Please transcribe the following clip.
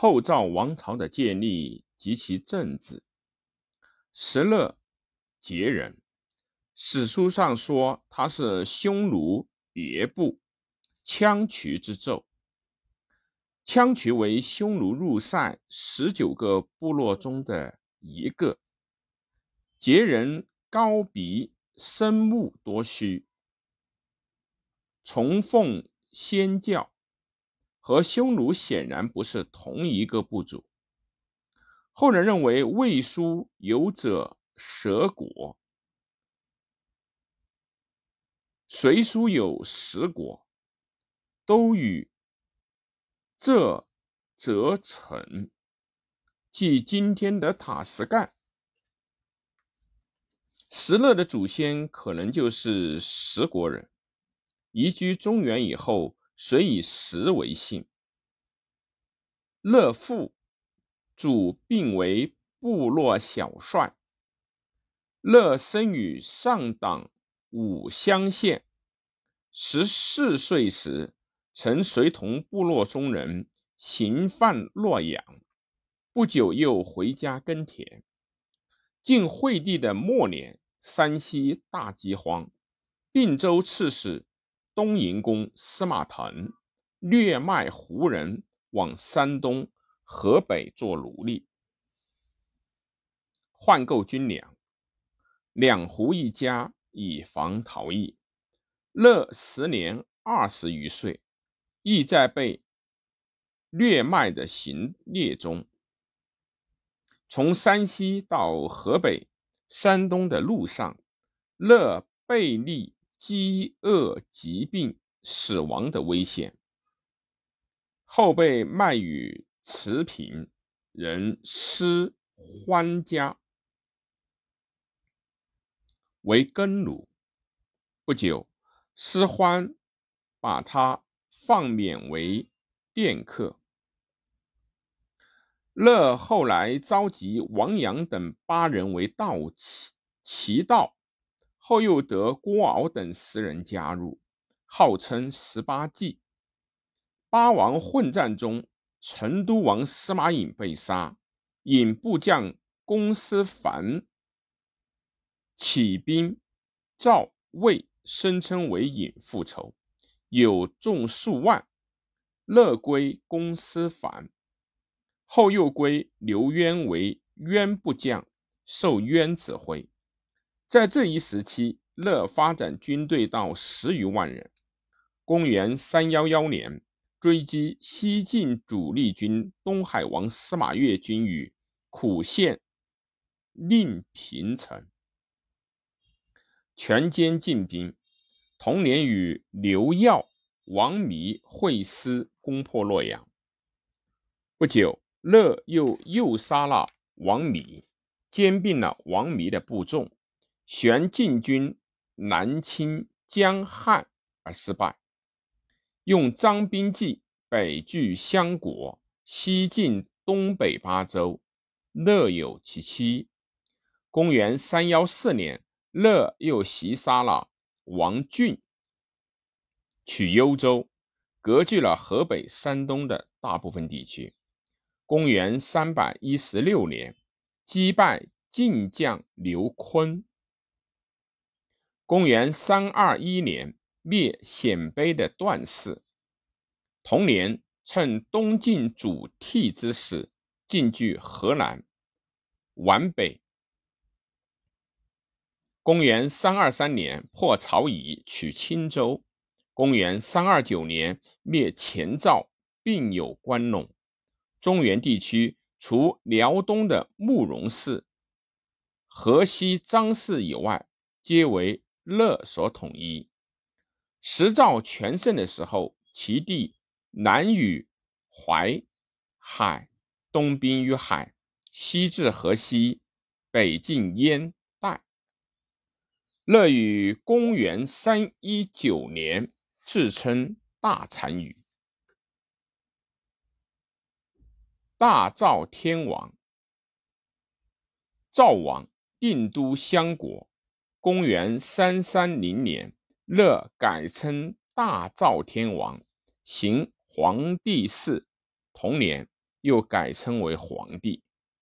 后赵王朝的建立及其政治。石勒，羯人，史书上说他是匈奴别部羌渠之胄。羌渠为匈奴入塞十九个部落中的一个。羯人高鼻，深目多须，崇奉先教。和匈奴显然不是同一个部族。后人认为魏书有者蛇国，隋书有十国，都与这则成，即今天的塔什干。石勒的祖先可能就是十国人，移居中原以后。遂以石为姓。乐父主并为部落小帅。乐生于上党武乡县，十四岁时，曾随同部落中人行犯洛阳，不久又回家耕田。晋惠帝的末年，山西大饥荒，并州刺史。东营公司马腾掠卖胡人往山东、河北做奴隶，换购军粮。两胡一家以防逃逸。乐时年二十余岁，亦在被掠卖的行列中。从山西到河北、山东的路上，乐背立。饥饿、疾病、死亡的危险，后被卖与持平人施欢家为耕奴。不久，施欢把他放免为佃客。乐后来召集王阳等八人为道齐齐道。后又得郭敖等十人加入，号称十八骑。八王混战中，成都王司马颖被杀，颖部将公司凡起兵赵魏，声称为颖复仇，有众数万。乐归公司凡，后又归刘渊为渊部将，受渊指挥。在这一时期，乐发展军队到十余万人。公元三幺幺年，追击西晋主力军东海王司马越军于苦县令平城，全歼晋兵。同年，与刘耀、王弥会师攻破洛阳。不久，乐又诱杀了王弥，兼并了王弥的部众。玄晋军南侵江汉而失败，用张兵计北拒相国，西进东北八州。乐有其妻。公元三幺四年，乐又袭杀了王俊，取幽州，割据了河北、山东的大部分地区。公元三百一十六年，击败晋将刘琨。公元三二一年，灭鲜卑的段氏。同年，趁东晋主替之时，进据河南皖北。公元三二三年，破曹乙，取青州。公元三二九年，灭前赵，并有关陇。中原地区，除辽东的慕容氏、河西张氏以外，皆为。乐所统一，时赵全盛的时候，其地南与淮海，东濒于海，西至河西，北近燕代。乐于公元三一九年自称大单于，大赵天王，赵王定都相国。公元三三零年，乐改称大赵天王，行皇帝事。同年，又改称为皇帝。